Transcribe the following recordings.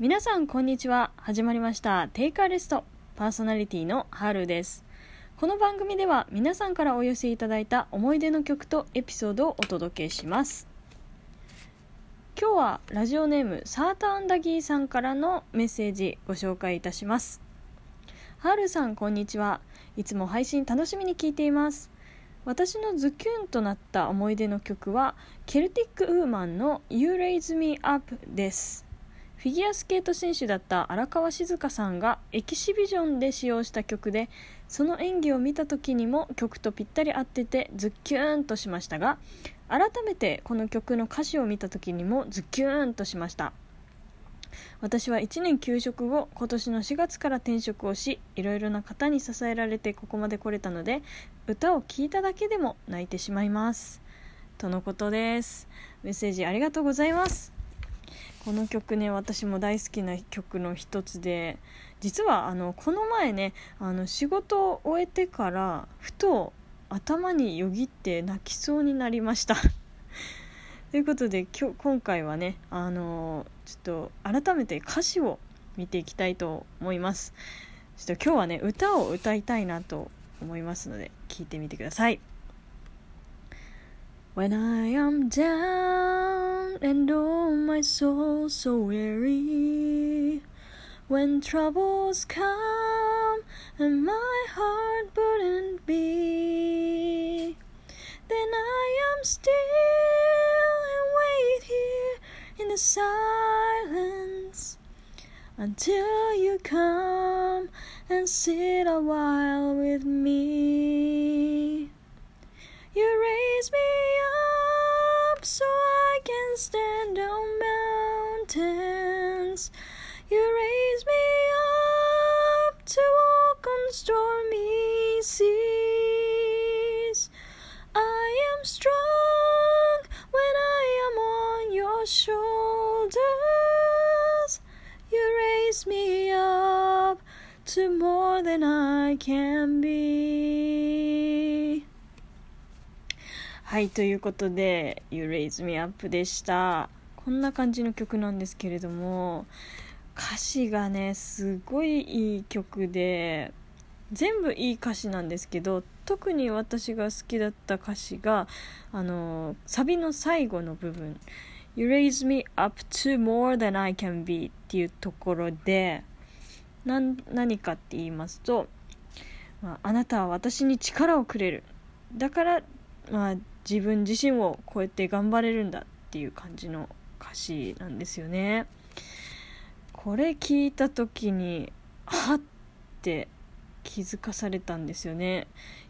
皆さんこんにちは。始まりました。テイカーレスト。パーソナリティのハルです。この番組では皆さんからお寄せいただいた思い出の曲とエピソードをお届けします。今日はラジオネームサーターアンダギーさんからのメッセージご紹介いたします。ハルさんこんにちは。いつも配信楽しみに聞いています。私のズキュンとなった思い出の曲はケルティック・ウーマンの「You Raise Me Up」です。フィギュアスケート選手だった荒川静香さんがエキシビジョンで使用した曲でその演技を見た時にも曲とぴったり合っててズッキューンとしましたが改めてこの曲の歌詞を見た時にもズッキューンとしました。私は1年休職後今年の4月から転職をしいろいろな方に支えられてここまで来れたので歌を聴いただけでも泣いてしまいます。とのことです。メッセージありがとうございます。この曲ね私も大好きな曲の一つで実はあのこの前ねあの仕事を終えてからふと頭によぎって泣きそうになりました。ということで今日今回はねあのちょっと改めて歌詞を見ていきたいと思います。ちょっと今日はね歌を歌いたいなと思いますので聞いてみてください。When I am down and oh my soul so weary. When troubles come and my heart burdened be Then I am still and wait here in the silence Until you come and sit a while with me. You raise me stand on mountains You raise me up to walk on stormy seas I am strong when I am on your shoulders. You raise me up to more than I can be. はい、ということで、You Raise Me Up でした。こんな感じの曲なんですけれども、歌詞がね、すごいいい曲で、全部いい歌詞なんですけど特に私が好きだった歌詞があのサビの最後の部分「You raise me up to more than I can be」っていうところで何かって言いますと、まあ、あなたは私に力をくれるだから、まあ、自分自身を超えて頑張れるんだっていう感じの歌詞なんですよね。これ聞いた時にはって気づかされたんですよね。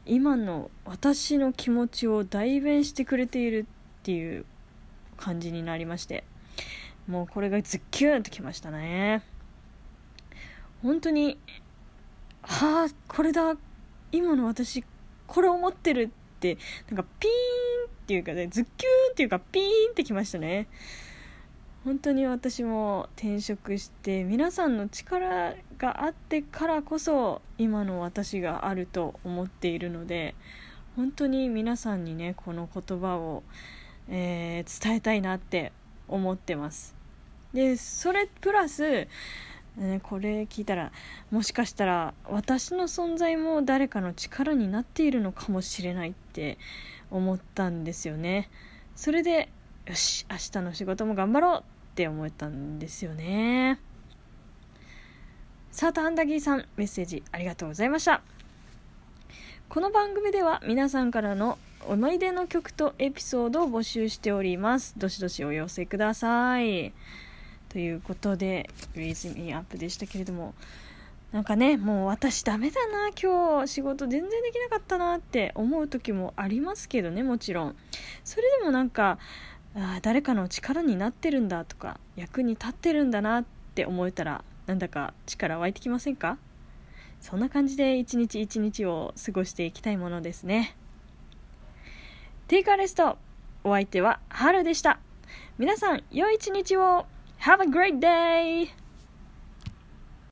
今の私の気持ちを代弁してくれているっていう感じになりまして。もうこれがズッキューンときましたね。本当にはあこれだ。今の私これ思ってる。なんかピーンっていうかねズッキューンっていうかピーンってきましたね。本当に私も転職して皆さんの力があってからこそ今の私があると思っているので本当に皆さんにねこの言葉を、えー、伝えたいなって思ってます。でそれプラス、ね、これ聞いたらもしかしたら私の存在も誰かの力になっているのかもしれないって思ったんですよね。それでよし明日の仕事も頑張ろうって思えたんですよね。サーターアンダギーさんメッセージありがとうございました。この番組では皆さんからの思い出の曲とエピソードを募集しております。どしどしお寄せください。ということで「Raise Me Up」でしたけれどもなんかねもう私ダメだな今日仕事全然できなかったなって思う時もありますけどねもちろん。それでもなんかあ誰かの力になってるんだとか役に立ってるんだなって思えたらなんだか力湧いてきませんか？そんな感じで一日一日を過ごしていきたいものですね。テイカーレストお相手は春でした。皆さん良い一日を。Have a great day!